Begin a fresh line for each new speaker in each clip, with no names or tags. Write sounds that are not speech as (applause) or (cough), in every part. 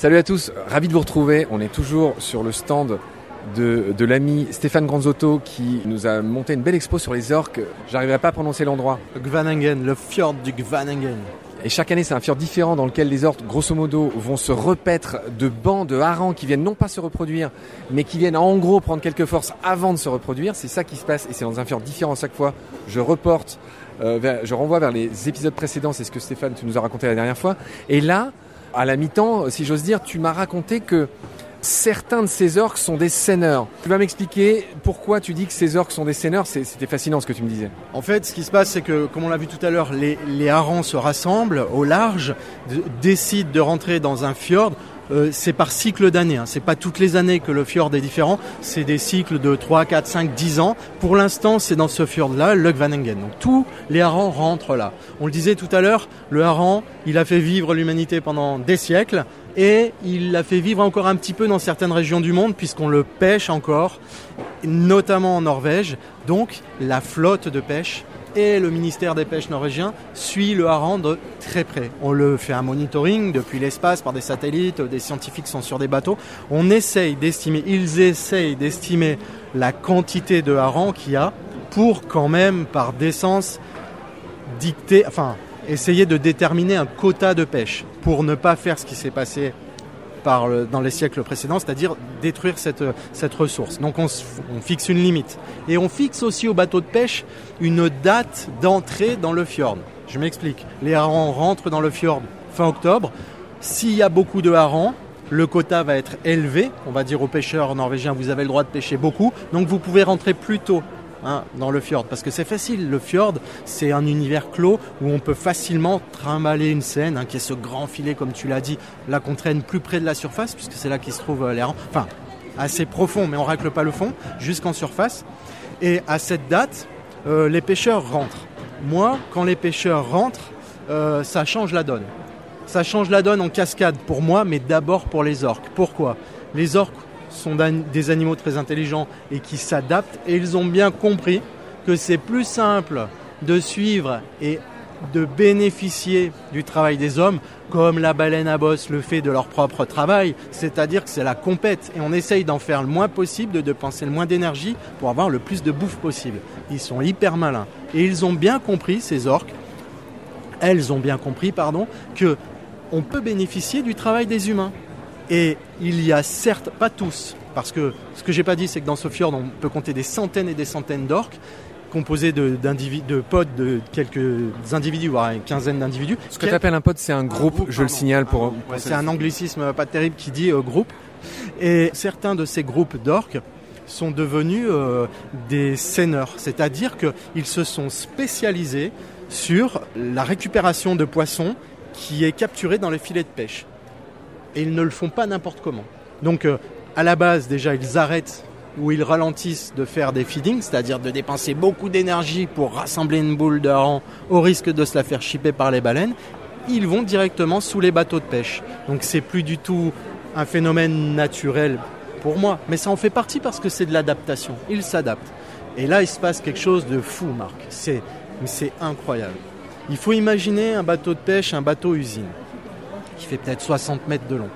Salut à tous, ravi de vous retrouver. On est toujours sur le stand de, de l'ami Stéphane Granzotto qui nous a monté une belle expo sur les orques. J'arriverai pas à prononcer l'endroit.
Gvanengen, le fjord du Gvanengen.
Et chaque année, c'est un fjord différent dans lequel les orques, grosso modo, vont se repaître de bancs de harengs qui viennent non pas se reproduire, mais qui viennent en gros prendre quelques forces avant de se reproduire. C'est ça qui se passe et c'est dans un fjord différent chaque fois. Je reporte, euh, vers- je renvoie vers les épisodes précédents, c'est ce que Stéphane, tu nous as raconté la dernière fois. Et là, à la mi-temps, si j'ose dire, tu m'as raconté que certains de ces orques sont des seineurs. Tu vas m'expliquer pourquoi tu dis que ces orques sont des seineurs C'était fascinant ce que tu me disais.
En fait, ce qui se passe, c'est que, comme on l'a vu tout à l'heure, les, les se rassemblent au large, décident de rentrer dans un fjord. Euh, c'est par cycle d'années, hein. c'est pas toutes les années que le fjord est différent, c'est des cycles de 3, 4, 5, 10 ans. Pour l'instant, c'est dans ce fjord-là, le Gvanengen. Donc tous les harengs rentrent là. On le disait tout à l'heure, le hareng, il a fait vivre l'humanité pendant des siècles et il l'a fait vivre encore un petit peu dans certaines régions du monde puisqu'on le pêche encore, notamment en Norvège. Donc la flotte de pêche et le ministère des Pêches norvégien suit le hareng de très près. On le fait un monitoring depuis l'espace par des satellites, des scientifiques sont sur des bateaux. On essaye d'estimer, ils essayent d'estimer la quantité de hareng qu'il y a pour quand même par décence dicter, enfin essayer de déterminer un quota de pêche pour ne pas faire ce qui s'est passé dans les siècles précédents, c'est-à-dire détruire cette, ressource. Donc on, fixe une limite. Et on fixe aussi au bateau de pêche une date d'entrée dans le fjord. Je m'explique. Les harengs rentrent dans le fjord fin octobre. S'il y a beaucoup de harengs, le quota va être élevé. On va dire aux pêcheurs norvégiens, vous avez le droit de pêcher beaucoup. Donc vous pouvez rentrer plus tôt hein, dans le fjord. Parce que c'est facile. Le fjord, c'est un univers clos où on peut facilement trimballer une scène, hein, qui est ce grand filet, comme tu l'as dit, là qu'on traîne plus près de la surface, puisque c'est là qu'il se trouve euh, harengs. Enfin, assez profond, mais on racle pas le fond, jusqu'en surface. Et à cette date, euh, les pêcheurs rentrent. Moi, quand les pêcheurs rentrent, euh, ça change la donne. Ça change la donne en cascade pour moi, mais d'abord pour les orques. Pourquoi? Les orques sont des animaux très intelligents et qui s'adaptent, et ils ont bien compris que c'est plus simple de suivre et de bénéficier du travail des hommes, comme la baleine à bosse le fait de leur propre travail, c'est-à-dire que c'est la compète, et on essaye d'en faire le moins possible, de dépenser le moins d'énergie pour avoir le plus de bouffe possible. Ils sont hyper malins, et ils ont bien compris, ces orques, elles ont bien compris, pardon, que on peut bénéficier du travail des humains. Et il y a certes, pas tous, parce que ce que j'ai pas dit, c'est que dans ce fjord, on peut compter des centaines et des centaines d'orques, composés de, de pods de quelques individus, voire une quinzaine d'individus.
Ce que tu appelles un pote, c'est un groupe,
groupe,
je le signale pour.
Ouais, c'est un anglicisme pas terrible qui dit euh, groupe. Et certains de ces groupes d'orques sont devenus euh, des seineurs, c'est-à-dire qu'ils se sont spécialisés sur la récupération de poissons qui est capturé dans les filets de pêche. Et ils ne le font pas n'importe comment. Donc euh, à la base déjà ils arrêtent ou ils ralentissent de faire des feedings, c'est-à-dire de dépenser beaucoup d'énergie pour rassembler une boule de hareng au risque de se la faire chipper par les baleines ils vont directement sous les bateaux de pêche. Donc c'est plus du tout un phénomène naturel pour moi, mais ça en fait partie parce que c'est de l'adaptation. Ils s'adaptent. Et là, il se passe quelque chose de fou, Marc. C'est incroyable. Il faut imaginer un bateau de pêche, un bateau usine, qui fait peut-être 60 mètres de long,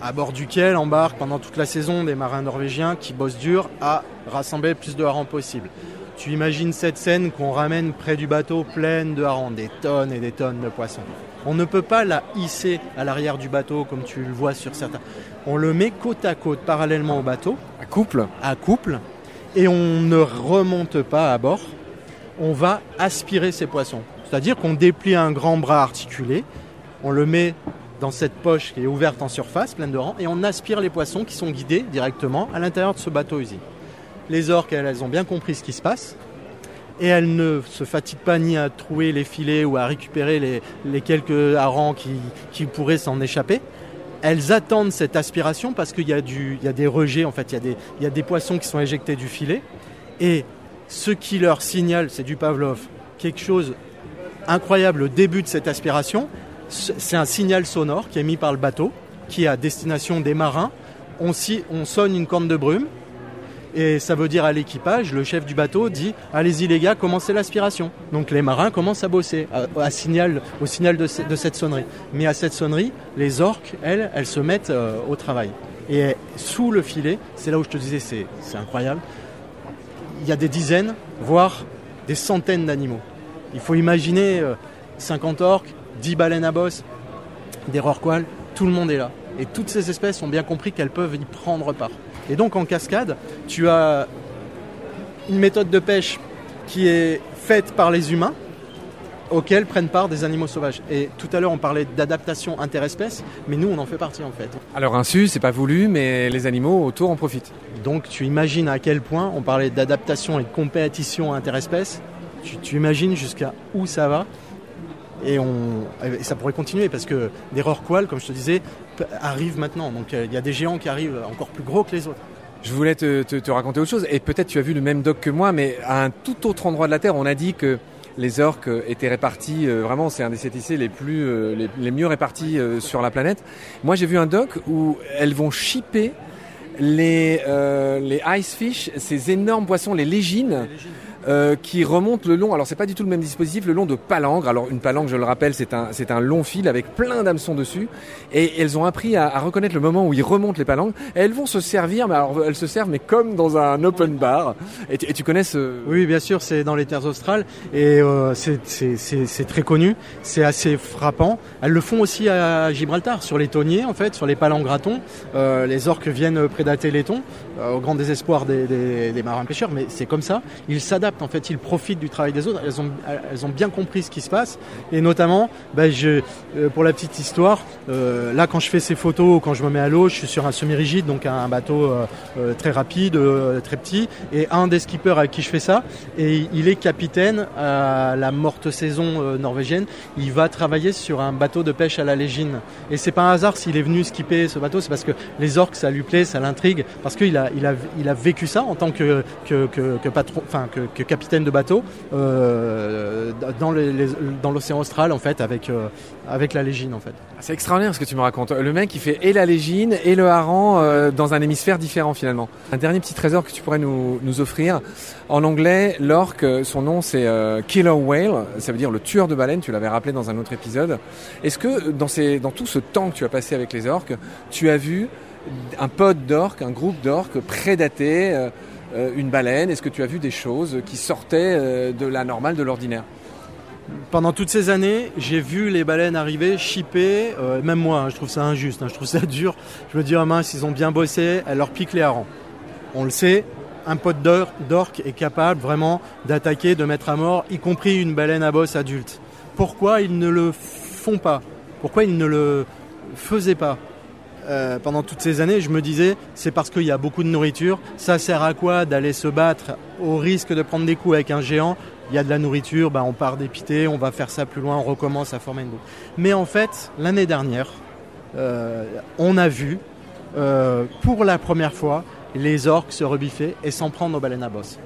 à bord duquel embarquent pendant toute la saison des marins norvégiens qui bossent dur à rassembler le plus de harengs possible. Tu imagines cette scène qu'on ramène près du bateau pleine de harengs, des tonnes et des tonnes de poissons. On ne peut pas la hisser à l'arrière du bateau comme tu le vois sur certains. On le met côte à côte, parallèlement au bateau,
Un couple
à couple, et on ne remonte pas à bord. On va aspirer ces poissons. C'est-à-dire qu'on déplie un grand bras articulé, on le met dans cette poche qui est ouverte en surface, pleine de rangs, et on aspire les poissons qui sont guidés directement à l'intérieur de ce bateau usine. Les orques, elles, ont bien compris ce qui se passe, et elles ne se fatiguent pas ni à trouer les filets ou à récupérer les, quelques harengs qui, pourraient s'en échapper. Elles attendent cette aspiration parce qu'il y, a des rejets, en fait, il y a des poissons qui sont éjectés du filet. Et ce qui leur signale, c'est du Pavlov, quelque chose incroyable au début de cette aspiration. C'est un signal sonore qui est mis par le bateau, qui est à destination des marins. On, sonne une corne de brume, Et ça veut dire à l'équipage, le chef du bateau dit allez-y les gars, commencez l'aspiration. Donc les marins commencent à bosser au signal de, cette sonnerie. Mais à cette sonnerie, les orques, elles, elles se mettent euh, au travail. Et sous le filet, c'est là où je te disais c'est incroyable, il y a des dizaines, voire des centaines d'animaux. Il faut imaginer 50 euh, orques, 10 baleines à bosse, des rorquals, tout le monde est là. Et toutes ces espèces ont bien compris qu'elles peuvent y prendre part. Et donc en cascade, tu as une méthode de pêche qui est faite par les humains, auxquels prennent part des animaux sauvages. Et tout à l'heure, on parlait d'adaptation interespèce, mais nous, on en fait partie en fait.
Alors insu, c'est pas voulu, mais les animaux autour en profitent.
Donc tu imagines à quel point on parlait d'adaptation et de compétition interespèce. Tu, tu imagines jusqu'à où ça va. Et, on, ça pourrait continuer parce que des rorquals, comme je te disais, arrivent maintenant. Donc il y a des géants qui arrivent encore plus gros que les autres.
Je voulais te, te raconter autre chose, et peut-être tu as vu le même doc que moi, mais à un tout autre endroit de la Terre, on a dit que les orques étaient répartis, euh, vraiment c'est un des CTC les plus euh, les, mieux répartis euh, sur la planète. Moi j'ai vu un doc où elles vont shipper les, les ice fish, ces énormes poissons, les légines euh, qui remonte le long. Alors c'est pas du tout le même dispositif, le long de palangre. Alors une palangre, je le rappelle, c'est un un long fil avec plein d'hameçons dessus. Et elles ont appris à, reconnaître le moment où ils remontent les palangres. Et elles vont se servir, mais alors elles se servent mais comme dans un open bar. Et tu, connais ce
Oui, bien sûr, c'est dans les terres australes et euh, c'est très connu. C'est assez frappant. Elles le font aussi à Gibraltar, sur les tonniers en fait, sur les palangres à thon. Euh, les orques viennent prédater les thons euh, au grand désespoir des marins pêcheurs, mais c'est comme ça. Ils s'adaptent en fait, ils profitent du travail des autres. Elles ont, elles ont bien compris ce qui se passe. Et notamment, bah, euh, pour la petite histoire, euh, là, quand je fais ces photos, quand je me mets à l'eau, je suis sur un semi-rigide, donc un bateau euh, très rapide, très petit. Et un des skippers avec qui je fais ça, et il est capitaine à la morte saison norvégienne. Il va travailler sur un bateau de pêche à la légine. Et c'est pas un hasard s'il est venu skipper ce bateau, c'est parce que les orques, ça lui plaît, ça l'intrigue, parce qu'il a, il a, il a vécu ça en tant que, que, que, patron, enfin que capitaine de bateau euh, dans l'océan austral en fait avec euh, avec la légine en fait.
C'est extraordinaire ce que tu me racontes. Le mec il fait et la légine et le hareng euh, dans un hémisphère différent finalement. Un dernier petit trésor que tu pourrais nous, nous offrir. En anglais, l'orque, son nom c'est Killer Whale, ça veut dire le tueur de baleines, tu l'avais rappelé dans un autre épisode. Est-ce que dans, dans tout ce temps que tu as passé avec les orques, tu as vu un pod d'orques, un groupe d'orques prédatés euh, une baleine Est-ce que tu as vu des choses qui sortaient euh, de la normale, de l'ordinaire?
Pendant toutes ces années, j'ai vu les baleines arriver, chipper, euh, même moi, hein, je trouve ça injuste, hein, je trouve ça (laughs) dur. Je me dis, oh mince, ils ont bien bossé, elle leur pique les harengs. On le sait, un pote d'orque est capable vraiment d'attaquer, de mettre à mort, y compris une baleine à bosse adulte. Pourquoi ils ne le font pas? Pourquoi ils ne le faisaient pas? Euh, pendant toutes ces années, je me disais, c'est parce qu'il y a beaucoup de nourriture. Ça sert à quoi d'aller se battre au risque de prendre des coups avec un géant? Il y a de la nourriture, bah, on part dépiter, on va faire ça plus loin, on recommence à former une boucle. Mais en fait, l'année dernière, euh, on a vu, euh, pour la première fois, les orques se rebiffer et s'en prendre aux baleines à bosse.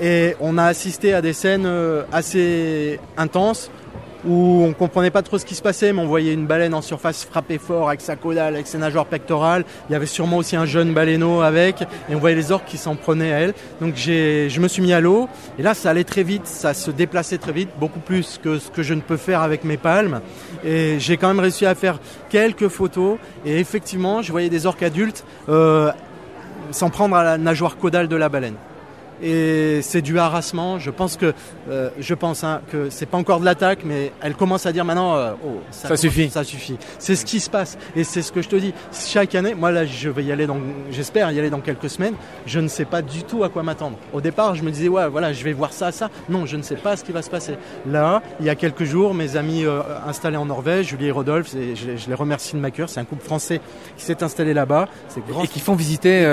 Et on a assisté à des scènes assez intenses où on comprenait pas trop ce qui se passait, mais on voyait une baleine en surface frapper fort avec sa caudale, avec ses nageoires pectorales. Il y avait sûrement aussi un jeune baleineau avec, et on voyait les orques qui s'en prenaient à elle. Donc je me suis mis à l'eau, et là ça allait très vite, ça se déplaçait très vite, beaucoup plus que ce que je ne peux faire avec mes palmes. Et j'ai quand même réussi à faire quelques photos, et effectivement, je voyais des orques adultes euh, s'en prendre à la nageoire caudale de la baleine et c'est du harassement. Je pense que euh, je pense hein, que c'est pas encore de l'attaque, mais elle commence à dire maintenant, euh, oh,
ça, suffit,
ça suffit. C'est ce qui se passe et c'est ce que je te dis. Chaque année, moi là, je vais y aller dans, j'espère y aller dans quelques semaines. Je ne sais pas du tout à quoi m'attendre. Au départ, je me disais ouais, voilà, je vais voir ça, ça. Non, je ne sais pas ce qui va se passer. Là, il y a quelques jours, mes amis euh, installés en Norvège, Julie et Rodolphe, et je, les remercie de ma cœur. C'est un couple français qui s'est installé là-bas.
Et qui font visiter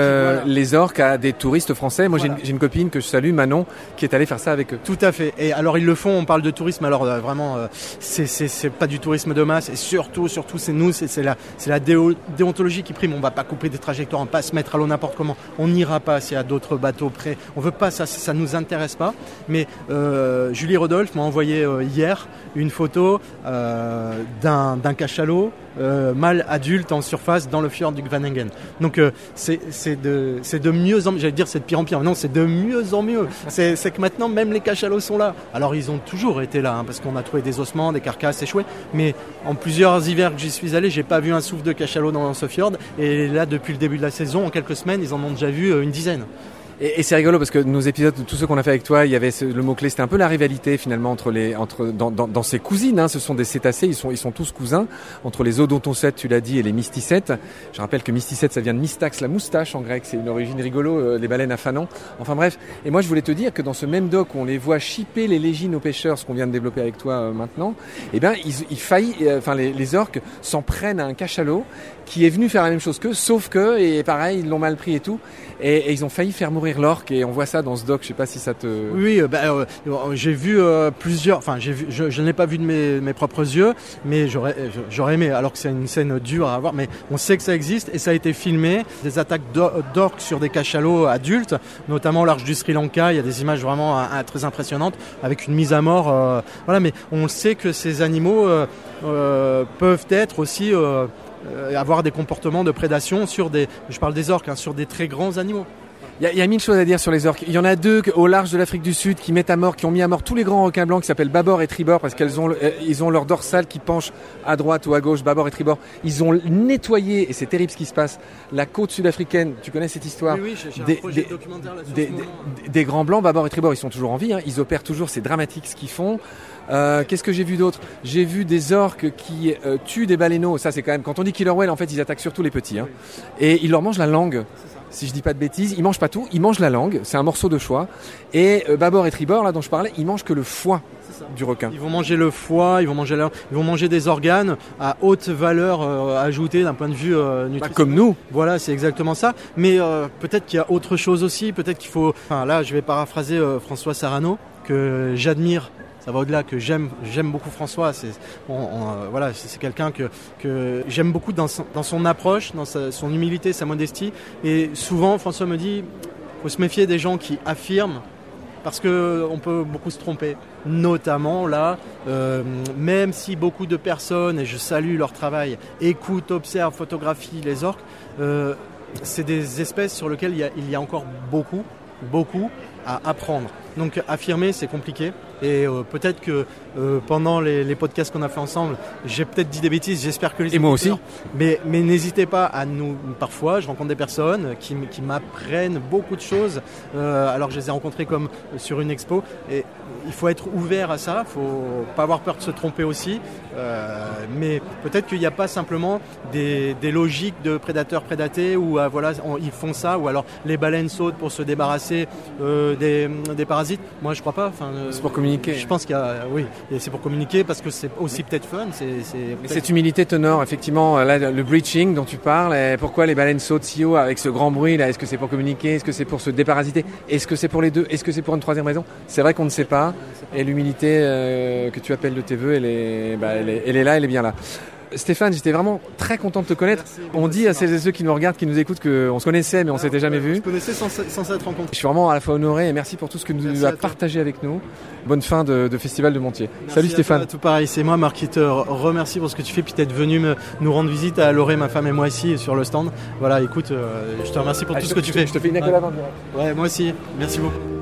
les orques à des touristes français. Moi, j'ai une copine que je salue, Manon, qui est allé faire ça avec eux.
Tout à fait. Et alors ils le font, on parle de tourisme, alors euh, vraiment, euh, c'est pas du tourisme de masse, et surtout, surtout, c'est nous, c'est la, déontologie qui prime. On va pas couper des trajectoires, on va pas se mettre à l'eau n'importe comment. On n'ira pas s'il y a d'autres bateaux près. On veut pas ça, ça nous intéresse pas. Mais euh, Julie Rodolphe m'a envoyé hier une photo d'un cachalot euh, mâles adultes en surface dans le fjord du Gvanengen. Donc euh, c'est de de mieux en j'allais dire c'est de pire en pire. Non, c'est de mieux en mieux. C'est c'est que maintenant même les cachalots sont là. Alors ils ont toujours été là hein, parce qu'on a trouvé des ossements, des carcasses échouées. Mais en plusieurs hivers que j'y suis allé, j'ai pas vu un souffle de cachalot dans ce fjord. Et là depuis le début de la saison, en quelques semaines, ils en ont déjà vu euh, une dizaine.
Et, c'est rigolo parce que nos épisodes, tous ceux qu'on a fait avec toi, il y avait le mot clé, c'était un peu la rivalité finalement entre les, entre dans, dans, dans ces cousines. Hein, ce sont des cétacés, ils sont, ils sont tous cousins entre les odontocètes, tu l'as dit, et les mysticètes. Je rappelle que mysticète, ça vient de mystax, la moustache en grec, c'est une origine rigolo, euh, les baleines à fanon. Enfin bref. Et moi, je voulais te dire que dans ce même doc on les voit chipper les légines aux pêcheurs, ce qu'on vient de développer avec toi euh, maintenant, eh ben ils, ils faillent, euh, enfin les, les orques s'en prennent à un cachalot qui est venu faire la même chose qu'eux, sauf que, et pareil, ils l'ont mal pris et tout, et, ils ont failli faire mourir l'orque, et on voit ça dans ce doc, je sais pas si ça te...
Oui, euh, bah, euh, j'ai vu euh, plusieurs. Enfin, j'ai je, je ne l'ai pas vu de mes, mes propres yeux, mais j'aurais, euh, j'aurais aimé. Alors que c'est une scène dure à voir, mais on sait que ça existe et ça a été filmé. Des attaques d'or- d'orques sur des cachalots adultes, notamment au large du Sri Lanka. Il y a des images vraiment euh, euh, très impressionnantes avec une mise à mort. euh, voilà, mais on sait que ces animaux euh, euh, peuvent être aussi euh, avoir des comportements de prédation sur des. Je parle des orques, hein, sur des très grands animaux.
Il y, a- il y a mille choses à dire sur les orques. Il y en a deux au large de l'Afrique du Sud qui mettent à mort, qui ont mis à mort tous les grands requins blancs qui s'appellent Babord et Tribord parce qu'elles ont, euh, ils ont leur dorsale qui penche à droite ou à gauche, Babord et Tribord. Ils ont nettoyé, et c'est terrible ce qui se passe, la côte sud-africaine. Tu connais cette histoire
Oui, oui,
Des- des- des- des grands blancs, Babord et Tribord, ils sont toujours en vie. hein. Ils opèrent toujours, c'est dramatique ce qu'ils font. Euh, Qu'est-ce que j'ai vu d'autre? J'ai vu des orques qui euh, tuent des baleineaux. Ça, c'est quand même quand on dit killer whale, en fait, ils attaquent surtout les petits. hein. Et ils leur mangent la langue. Si je dis pas de bêtises, ils mangent pas tout, ils mangent la langue. C'est un morceau de choix. Et euh, Babord et Tribord, là dont je parlais, ils mangent que le foie du requin.
Ils vont manger le foie, ils vont manger, ils vont manger des organes à haute valeur euh, ajoutée d'un point de vue euh,
Pas
nutritionnel.
comme nous.
Voilà, c'est exactement ça. Mais euh, peut-être qu'il y a autre chose aussi. Peut-être qu'il faut. Enfin, là, je vais paraphraser François Sarano que j'admire. Ça va au-delà que j'aime. Beaucoup François. C'est euh, voilà, c'est quelqu'un que j'aime beaucoup dans son, approche, dans son humilité, sa modestie. Et souvent, François me dit, faut se méfier des gens qui affirment parce que on peut beaucoup se tromper. Notamment là, euh, même si beaucoup de personnes, et je salue leur travail, écoutent, observent, photographient les orques, euh, c'est des espèces sur lesquelles il y, a, il y a encore beaucoup, beaucoup à apprendre. Donc affirmer, c'est compliqué. Et euh, peut-être que euh, pendant les, les podcasts qu'on a fait ensemble, j'ai peut-être dit des bêtises. J'espère que les
Et moi aussi.
Mais, mais n'hésitez pas à nous. Parfois, je rencontre des personnes qui, qui m'apprennent beaucoup de choses, euh, alors je les ai rencontrées comme sur une expo. Et il faut être ouvert à ça. Il faut pas avoir peur de se tromper aussi. Mais peut-être qu'il n'y a pas simplement des, des logiques de prédateurs prédatés où euh, voilà, on- ils font ça, ou alors les baleines sautent pour se débarrasser des, des parasites. Moi, je crois pas. Enfin, euh,
C'est pour communiquer.
Je pense qu'il y a, oui, et c'est pour communiquer parce que c'est aussi peut-être fun. C'est, c'est
Mais
peut-être-
cette humilité t'honore, effectivement, là, le breaching dont tu parles, et pourquoi les baleines sautent si haut avec ce grand bruit là? Est-ce que c'est pour communiquer? Est-ce que c'est pour se déparasiter? Est-ce que c'est pour les deux? Est-ce que c'est pour une troisième raison? C'est vrai qu'on ne sait pas, et l'humilité euh, que tu appelles de tes voeux, elle est, bah, elle, est, elle est là, elle est bien là. Stéphane, j'étais vraiment très content de te connaître.
Merci,
On dit à celles et ceux qui nous regardent, qui nous écoutent, qu'on se connaissait, mais on s'était jamais
On
vu.
se connaissait sans, sans s'être rencontrés.
Je suis vraiment à la fois honoré et merci pour tout ce que
Merci
tu as partagé avec nous. Bonne fin de, de Festival de Montier.
Merci
Salut Stéphane.
toi, tout pareil, c'est moi Marc qui te re- remercie pour ce que tu fais puis d'être venu me- nous rendre visite à Loré, ma femme et moi ici sur le stand. Voilà, écoute, euh, je te remercie pour
Ah,
tout
je
ce que tu
je
fais.
Je te fais une accolade en direct.
Ouais, moi aussi. Merci beaucoup.